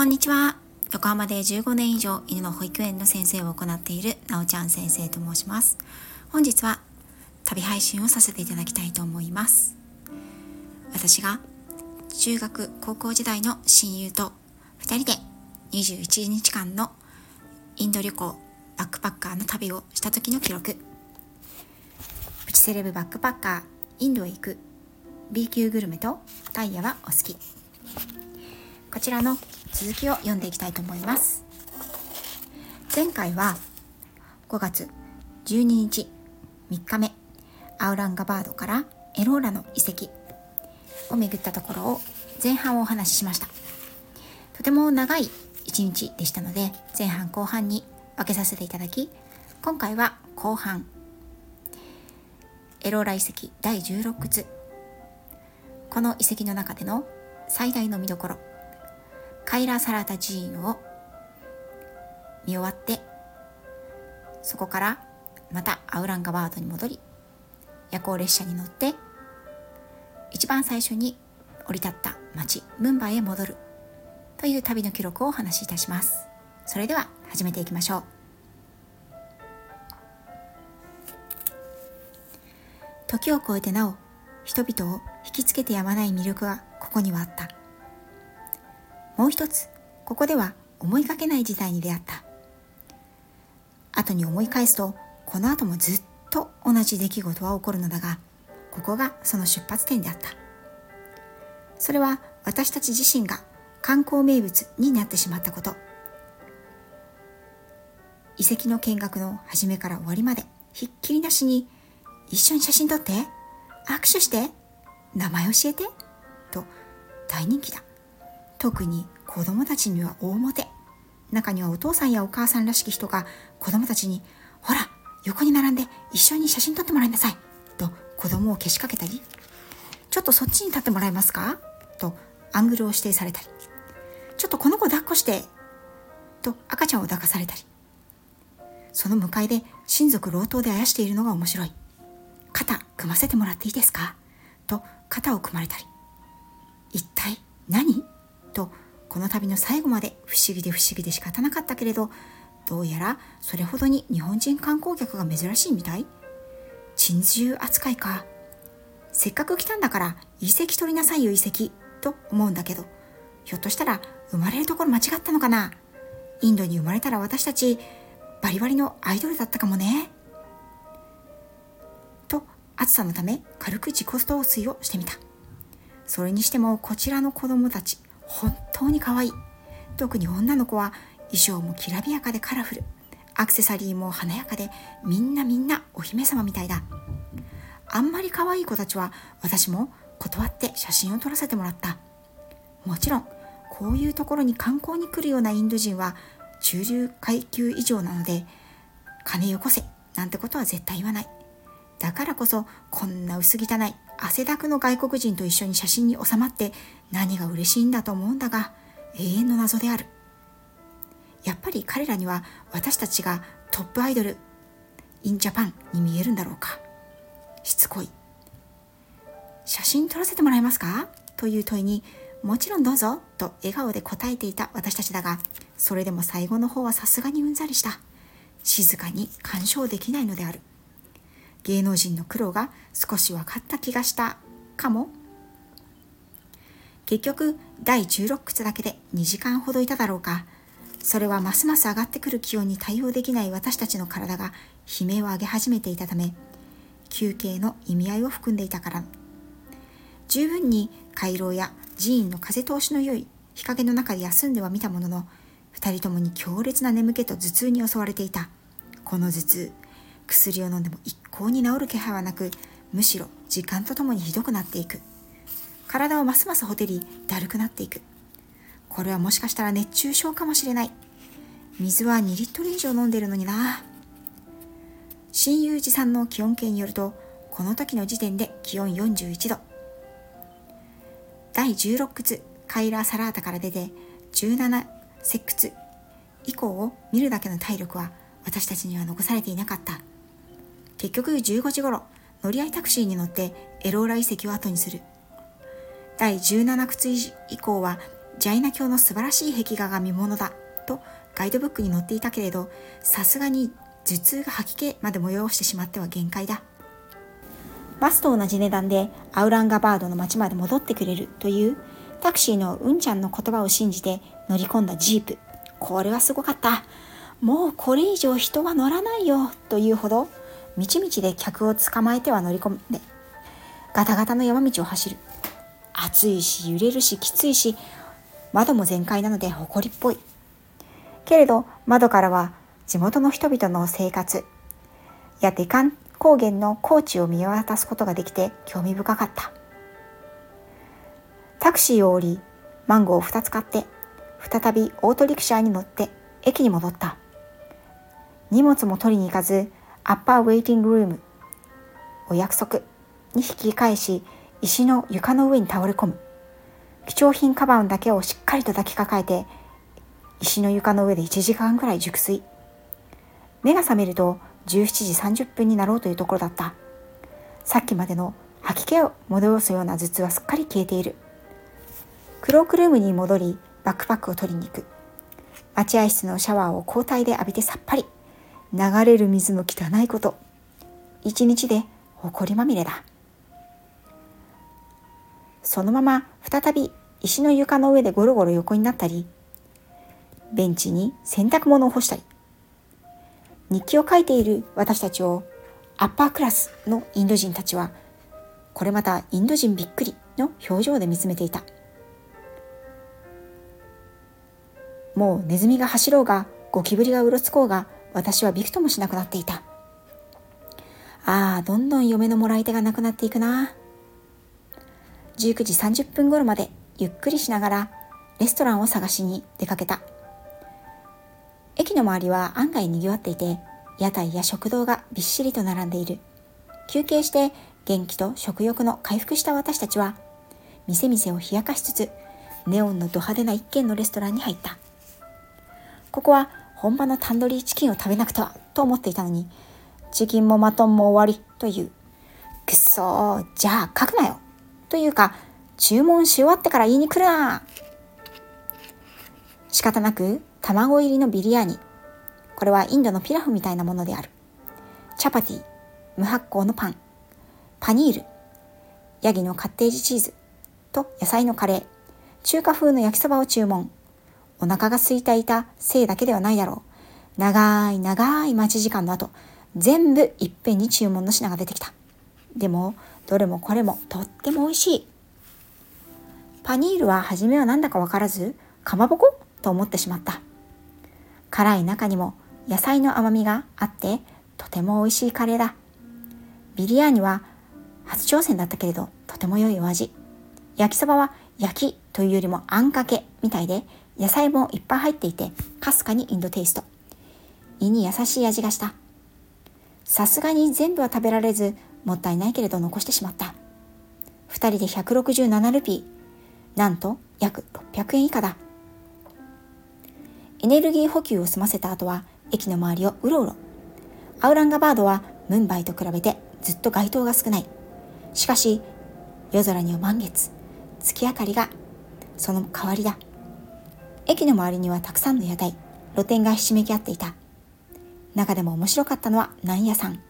こんにちは。横浜で15年以上犬の保育園の先生を行っているなおちゃん先生と申します。本日は旅配信をさせていただきたいと思います。私が中学高校時代の親友と2人で21日間のインド旅行バックパッカーの旅をした時の記録プチセレブバックパッカーインドへ行く B 級グルメとタイヤはお好きこちらの続きを読んでいきたいと思います。前回は5月12日3日目アウランガバードからエローラの遺跡を巡ったところを前半をお話ししました。とても長い一日でしたので前半後半に分けさせていただき今回は後半。エローラ遺跡第16窟この遺跡の中での最大の見どころ。カイラ・サラタ寺院を見終わってそこからまたアウランガバードに戻り夜行列車に乗って一番最初に降り立った町ムンバイへ戻るという旅の記録をお話しいたします。それでは始めていきましょう。時を超えてなお人々を引きつけてやまない魅力がここにはあった。もう一つここでは思いがけない事態に出会った。後に思い返すとこの後もずっと同じ出来事は起こるのだがここがその出発点であった。それは私たち自身が観光名物になってしまったこと。遺跡の見学の始めから終わりまでひっきりなしに一緒に写真撮って握手して名前教えてと大人気だ。特に子供たちには大モテ。中にはお父さんやお母さんらしき人が子供たちに「ほら横に並んで一緒に写真撮ってもらいなさい」と子供をけしかけたり「ちょっとそっちに立ってもらえますか?」とアングルを指定されたり「ちょっとこの子抱っこして」と赤ちゃんを抱かされたりその向かいで親族老頭であやしているのが面白い。肩組ませてもらっていいですか？と肩を組まれたり一体何？とこの旅の最後まで不思議で不思議で仕方なかったけれどどうやらそれほどに日本人観光客が珍しいみたい？珍獣扱いか。せっかく来たんだから遺跡取りなさいよ遺跡。と思うんだけどひょっとしたら生まれるところ間違ったのかな？インドに生まれたら私たちバリバリのアイドルだったかもね。と暑さのため軽く自己陶酔をしてみた。それにしてもこちらの子供たち本当に可愛い。特に女の子は衣装もきらびやかでカラフル。アクセサリーも華やかでみんなみんなお姫様みたいだ。あんまり可愛い子たちは私も断って写真を撮らせてもらった。もちろんこういうところに観光に来るようなインド人は中流階級以上なので金よこせなんてことは絶対言わない。だからこそこんな薄汚い汗だくの外国人と一緒に写真に収まって何が嬉しいんだと思うんだが永遠の謎である。やっぱり彼らには私たちがトップアイドルインジャパンに見えるんだろうか。しつこい。写真撮らせてもらえますか？という問いにもちろんどうぞと笑顔で答えていた私たちだがそれでも最後の方はさすがにうんざりした。静かに干渉できないのである。芸能人の苦労が少し分かった気がした。かも。結局第16靴だけで2時間ほどいただろうか。それはますます上がってくる気温に対応できない私たちの体が悲鳴を上げ始めていたため休憩の意味合いを含んでいたから。十分に回廊や寺院の風通しの良い日陰の中で休んではみたものの2人ともに強烈な眠気と頭痛に襲われていた。この頭痛薬を飲んでも一向に治る気配はなくむしろ時間とともにひどくなっていく。体はますますほてりだるくなっていく。これはもしかしたら熱中症かもしれない。水は2リットル以上飲んでるのにな。親友持参の気温計によるとこの時の時点で気温41度。第16窟カイラーサラータから出て17石窟以降を見るだけの体力は私たちには残されていなかった。結局15時頃乗り合いタクシーに乗ってエローラ遺跡を後にする。第17窟以降はジャイナ教の素晴らしい壁画が見ものだとガイドブックに載っていたけれどさすがに頭痛が吐き気まで催してしまっては限界だ。バスと同じ値段でアウランガバードの町まで戻ってくれるというタクシーのうんちゃんの言葉を信じて乗り込んだジープ。これはすごかった。もうこれ以上人は乗らないよというほどみちみちで客を捕まえては乗り込んでガタガタの山道を走る。暑いし揺れるしきついし窓も全開なので埃っぽい。けれど窓からは地元の人々の生活やデカン高原の高地を見渡すことができて興味深かった。タクシーを降りマンゴーを2つ買って再びオートリクシャーに乗って駅に戻った。荷物も取りに行かずアッパーウェイティングルームお約束に引き返し石の床の上に倒れ込む。貴重品カバンだけをしっかりと抱きかかえて石の床の上で1時間くらい熟睡。目が覚めると17時30分になろうというところだった。さっきまでの吐き気を戻すような頭痛はすっかり消えている。クロークルームに戻りバックパックを取りに行く。待合室のシャワーを交代で浴びてさっぱり。流れる水の汚いこと。一日で埃まみれだ。そのまま再び石の床の上でゴロゴロ横になったりベンチに洗濯物を干したり日記を書いている私たちをアッパークラスのインド人たちはこれまたインド人びっくりの表情で見つめていた。もうネズミが走ろうがゴキブリがうろつこうが私はびくともしなくなっていた。ああどんどん嫁のもらい手がなくなっていくな。19時30分頃までゆっくりしながらレストランを探しに出かけた。駅の周りは案外賑わっていて屋台や食堂がびっしりと並んでいる。休憩して元気と食欲の回復した私たちは店々を冷やかしつつネオンのド派手な一軒のレストランに入った。ここは本場のタンドリーチキンを食べなくてはと思っていたのにチキンもマトンも終わりというくっそじゃあ書くなよというか注文し終わってから言いに来るな仕方なく卵入りのビリヤーニ。これはインドのピラフみたいなものである。チャパティ、無発酵のパン、パニール、ヤギのカッテージチーズと野菜のカレー、中華風の焼きそばを注文。お腹が空いていたせいだけではないだろう。長い長い待ち時間の後、全部いっぺんに注文の品が出てきた。でも、どれもこれもとっても美味しい。パニールは初めは何だかわからず、かまぼこ？と思ってしまった。辛い中にも野菜の甘みがあってとても美味しいカレーだ。ビリヤーニは初挑戦だったけれどとても良いお味。焼きそばは焼きというよりもあんかけみたいで野菜もいっぱい入っていてかすかにインドテイスト。胃に優しい味がした。さすがに全部は食べられずもったいないけれど残してしまった。2人で167ルピー。なんと約600円以下だ。エネルギー補給を済ませた後は駅の周りをうろうろ。アウランガバードはムンバイと比べてずっと街灯が少ない。しかし、夜空には満月、月明かりがその代わりだ。駅の周りにはたくさんの屋台、露店がひしめき合っていた。中でも面白かったのはナン屋さん。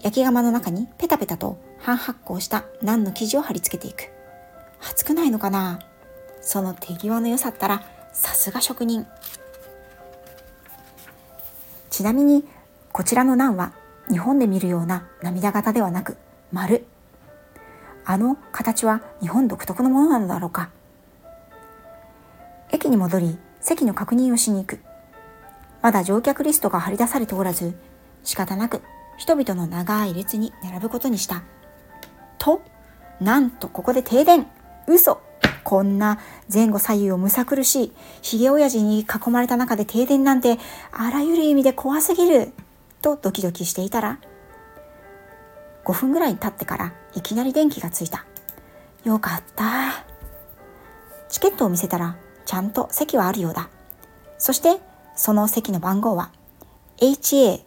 焼き窯の中にペタペタと半発酵したナンの生地を貼り付けていく。熱くないのかな？その手際の良さったらさすが職人ちなみにこちらのナンは日本で見るような涙型ではなく丸あの形は日本独特のものなのだろうか？駅に戻り席の確認をしに行く。まだ乗客リストが張り出されておらず仕方なく人々の長い列に並ぶことにした。となんとここで停電。嘘。こんな前後左右をむさ苦しい、ひげ親父に囲まれた中で停電なんて、あらゆる意味で怖すぎる、とドキドキしていたら、5分ぐらい経ってからいきなり電気がついた。よかった。チケットを見せたら、ちゃんと席はあるようだ。そして、その席の番号は、HA、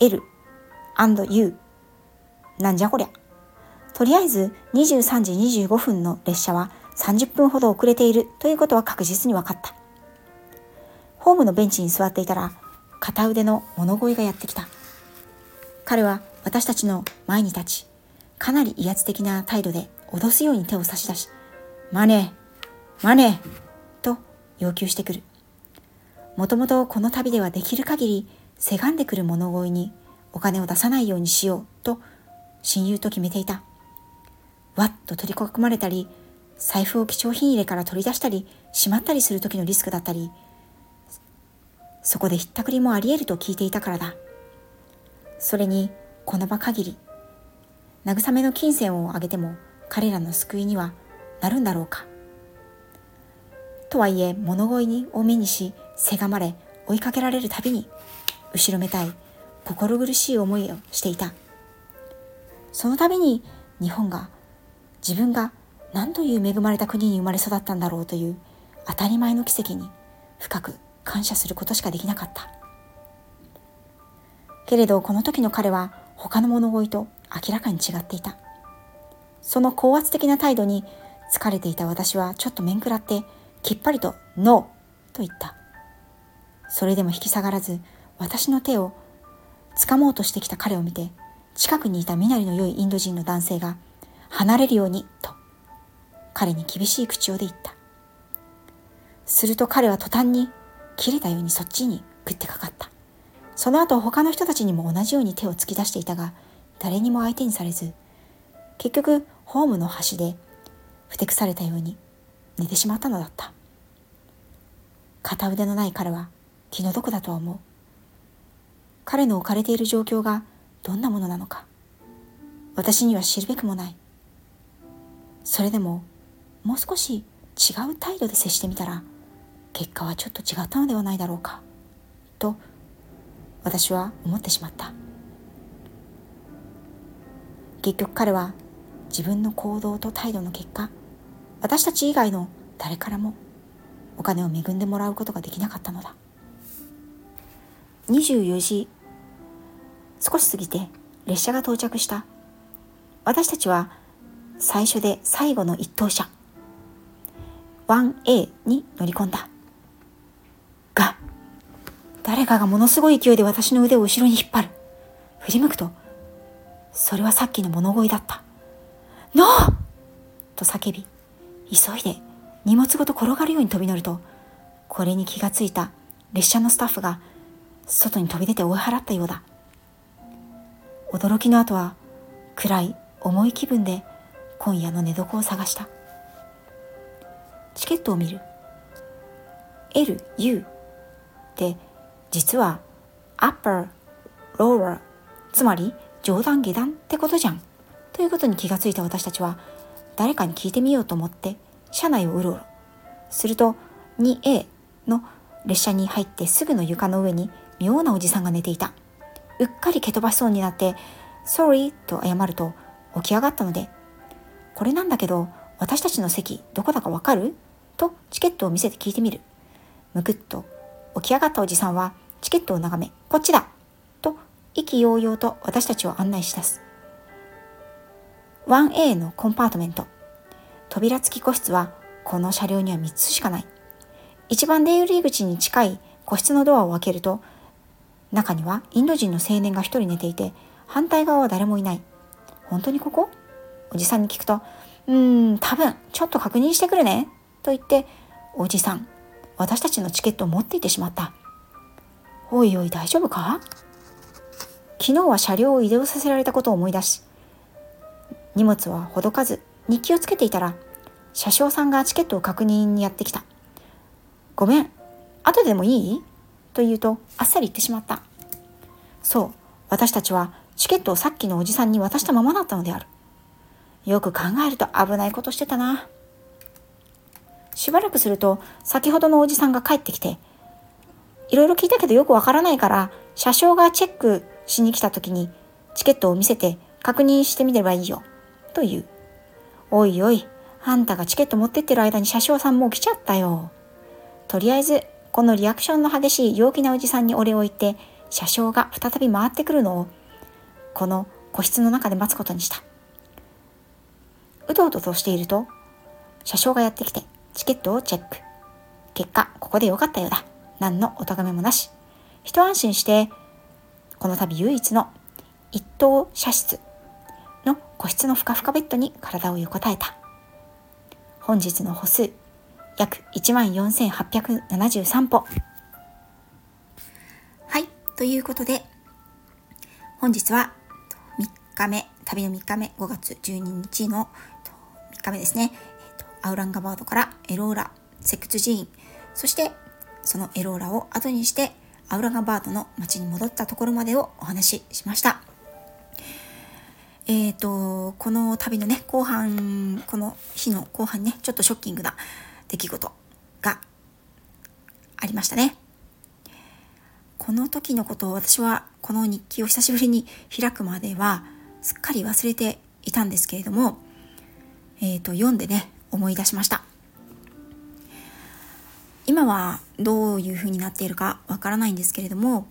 L、U。なんじゃこりゃ。とりあえず23時25分の列車は30分ほど遅れているということは確実に分かった。ホームのベンチに座っていたら、片腕の物乞いがやってきた。彼は私たちの前に立ち、かなり威圧的な態度で脅すように手を差し出し、マネー、マネー要求してくる。もともとこの旅ではできる限りせがんでくる物乞いにお金を出さないようにしようと親友と決めていた。わっと取り囲まれたり、財布を貴重品入れから取り出したりしまったりする時のリスクだったり、そこでひったくりもあり得ると聞いていたからだ。それに、この場限り、慰めの金銭をあげても彼らの救いにはなるんだろうか。とはいえ、物乞いにを目にし、せがまれ、追いかけられるたびに、後ろめたい、心苦しい思いをしていた。その度に日本が自分が何という恵まれた国に生まれ育ったんだろうという当たり前の奇跡に深く感謝することしかできなかった。けれどこの時の彼は他の物乞いと明らかに違っていた。その高圧的な態度に疲れていた私はちょっと面食らってきっぱりとノーと言った。それでも引き下がらず私の手を掴もうとしてきた彼を見て近くにいた身なりの良いインド人の男性が離れるようにと彼に厳しい口調で言った。すると彼は途端に切れたようにそっちに食ってかかった。その後他の人たちにも同じように手を突き出していたが誰にも相手にされず結局ホームの端でふてくされたように寝てしまったのだった。片腕のない彼は気の毒だとは思う。彼の置かれている状況がどんなものなのか私には知るべくもない。それでももう少し違う態度で接してみたら結果はちょっと違ったのではないだろうかと私は思ってしまった。結局彼は自分の行動と態度の結果私たち以外の誰からもお金を恵んでもらうことができなかったのだ。24時少し過ぎて列車が到着した。私たちは最初で最後の一等車 1A に乗り込んだ。が誰かがものすごい勢いで私の腕を後ろに引っ張る。振り向くとそれはさっきの物乞いだった。ノー！と叫び急いで荷物ごと転がるように飛び乗るとこれに気がついた列車のスタッフが外に飛び出て追い払ったようだ。驚きの後は暗い重い気分で今夜の寝床を探した。チケットを見る。LU って実は upper lower つまり冗談下段ってことじゃん。ということに気がついた私たちは誰かに聞いてみようと思って車内をうろうろ。すると 2A の列車に入ってすぐの床の上に妙なおじさんが寝ていた。うっかり蹴飛ばしそうになって「Sorry」と謝ると起き上がったので「これなんだけど私たちの席どこだかわかる?」とチケットを見せて聞いてみる。むくっと起き上がったおじさんはチケットを眺め「こっちだ!」と意気揚々と私たちを案内し出す。1A のコンパートメント。扉付き個室はこの車両には3つしかない。一番出入り口に近い個室のドアを開けると中にはインド人の青年が一人寝ていて反対側は誰もいない。本当にここ？おじさんに聞くとうーん多分ちょっと確認してくるね。と言っておじさん私たちのチケットを持っていてしまった。おいおい大丈夫か？昨日は車両を移動させられたことを思い出し荷物はほどかず日記をつけていたら車掌さんがチケットを確認にやってきた。ごめん後でもいい？と言うとあっさり言ってしまった。そう私たちはチケットをさっきのおじさんに渡したままだったのである。よく考えると危ないことしてたな。しばらくすると先ほどのおじさんが帰ってきていろいろ聞いたけどよくわからないから車掌がチェックしに来た時にチケットを見せて確認してみればいいよ。と言う。おいおいあんたがチケット持ってってる間に車掌さんもう来ちゃったよとりあえずこのリアクションの激しい陽気なおじさんにお礼を言って車掌が再び回ってくるのをこの個室の中で待つことにしたうとうととしていると車掌がやってきてチケットをチェック。結果、ここでよかったようだ。何のお咎めもなし。一安心して、この度唯一の一等車室の個室のふかふかベッドに体を横たえた。本日の歩数、約14,873歩。はい、ということで、本日は3日目、旅の3日目、5月12日の3日目ですね。アウランガバードからエローラ、セクツ寺院、そしてそのエローラを後にしてアウランガバードの町に戻ったところまでをお話ししました。えっ、ー、と、この旅のね、後半、この日の後半ね、ちょっとショッキングな出来事がありましたね。この時のことを私はこの日記を久しぶりに開くまではすっかり忘れていたんですけれども、えっ、ー、と、読んでね、思い出しました今はどういう風になっているかわからないんですけれども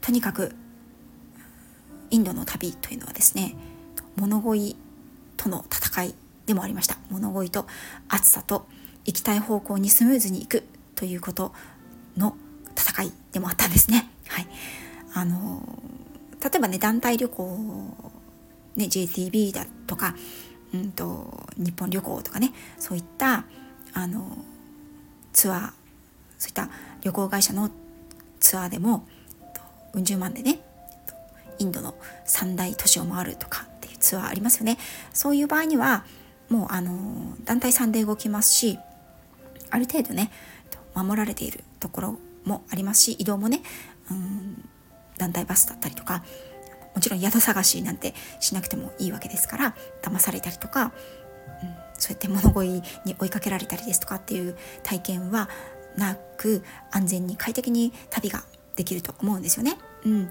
とにかくインドの旅というのはですね物乞いとの戦いでもありました。物乞いと暑さと行きたい方向にスムーズに行くということの戦いでもあったんですね。はい。あの例えばね団体旅行ね JTB だとかうんと、日本旅行とかねそういったあのツアーそういった旅行会社のツアーでもうん十万でねインドの三大都市を回るとかツアーありますよねそういう場合にはもうあの団体さんで動きますしある程度ね守られているところもありますし移動もねうん団体バスだったりとかもちろん宿探しなんてしなくてもいいわけですから騙されたりとか、うん、そうやって物乞いに追いかけられたりですとかっていう体験はなく安全に快適に旅ができると思うんですよね。うん、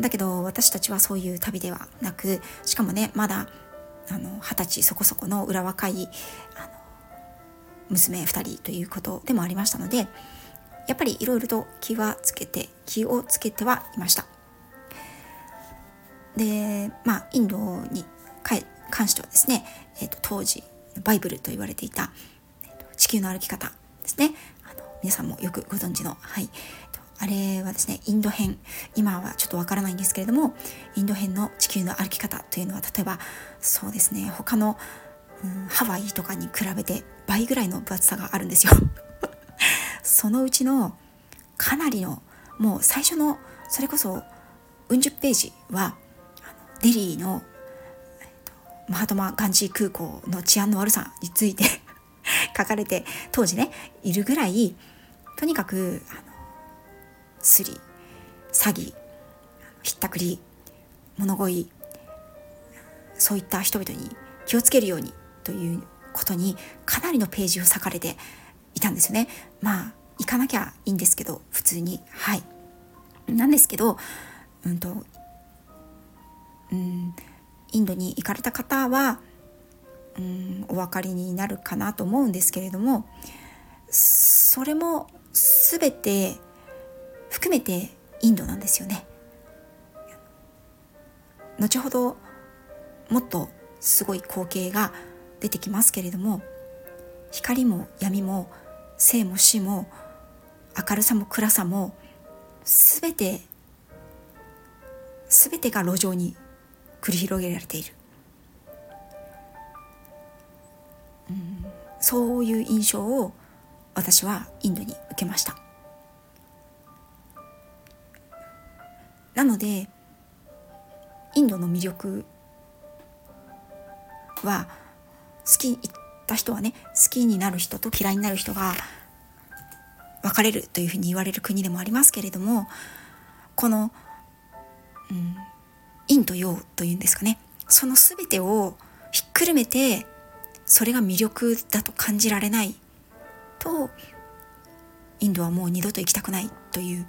だけど私たちはそういう旅ではなくしかもねまだ二十歳そこそこの裏若い娘2人ということでもありましたのでやっぱりいろいろと気はつけて気をつけてはいました。でまあインドに関してはですね、えーと、当時バイブルと言われていた、地球の歩き方ですねあの皆さんもよくご存知のはいあれはですねインド編。今はちょっとわからないんですけれどもインド編の地球の歩き方というのは例えばそうですね他の、うん、ハワイとかに比べて倍ぐらいの分厚さがあるんですよ。そのうちのかなりのもう最初のそれこそうん十ページはデリーの、えっと、マハトマ・ガンジー空港の治安の悪さについて 書かれて当時ねいるぐらいとにかくあのスリ詐欺ひったくり物乞いそういった人々に気をつけるようにということにかなりのページを割かれていたんですよね。まあ行かなきゃいいんですけど普通にはいなんですけど、うんと、うんインドに行かれた方はうんお分かりになるかなと思うんですけれどもそれも全て含めてインドなんですよね。後ほどもっとすごい光景が出てきますけれども光も闇も生も死も明るさも暗さも全て全てが路上に繰り広げられている、うん、そういう印象を私はインドに受けました。なのでインドの魅力は好き行った人はね好きになる人と嫌いになる人が分かれるというふうに言われる国でもありますけれどもこの、うん、陰と陽というんですかね。その全てをひっくるめてそれが魅力だと感じられないとインドはもう二度と行きたくないという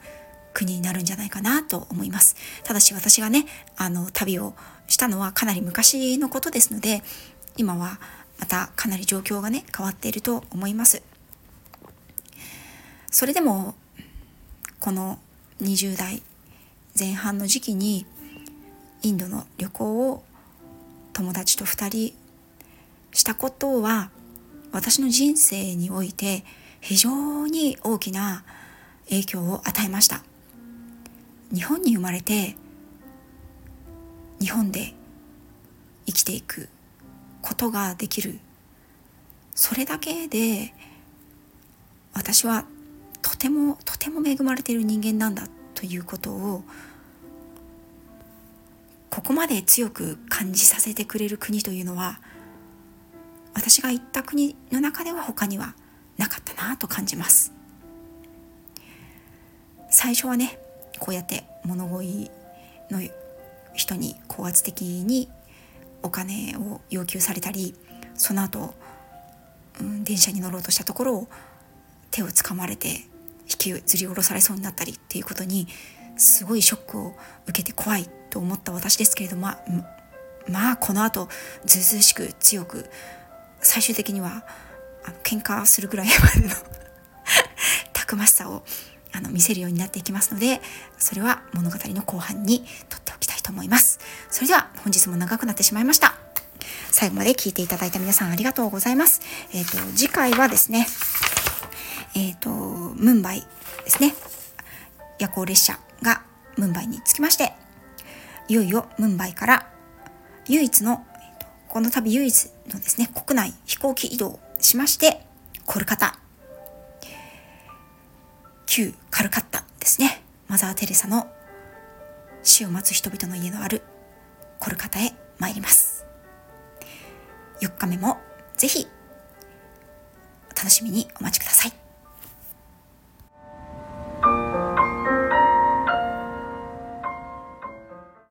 国になるんじゃないかなと思います。ただし私がねあの旅をしたのはかなり昔のことですので今はまたかなり状況がね変わっていると思います。それでもこの20代前半の時期にインドの旅行を友達と2人したことは私の人生において非常に大きな影響を与えました。日本に生まれて日本で生きていくことができる。それだけで私はとてもとても恵まれている人間なんだということをここまで強く感じさせてくれる国というのは私が行った国の中では他にはなかったなと感じます。最初はねこうやって物乞いの人に高圧的にお金を要求されたりその後、うん、電車に乗ろうとしたところを手をつかまれて引きずり下ろされそうになったりっていうことにすごいショックを受けて怖いと思った私ですけれどもままあこの後ずうずうしく強く最終的にはあの喧嘩するぐらいまでの たくましさをあの見せるようになっていきますのでそれは物語の後半にとっておきたいと思います。それでは本日も長くなってしまいました。最後まで聞いていただいた皆さんありがとうございます。えっ、ー、と次回はですねえっ、ー、とムンバイですね。夜行列車がムンバイに着きましていよいよムンバイから唯一のこの度唯一のですね国内飛行機移動しましてコルカタ軽かったですね。マザー・テレサの死を待つ人々の家のあるコルカタへ参ります。4日目もぜひお楽しみにお待ちください。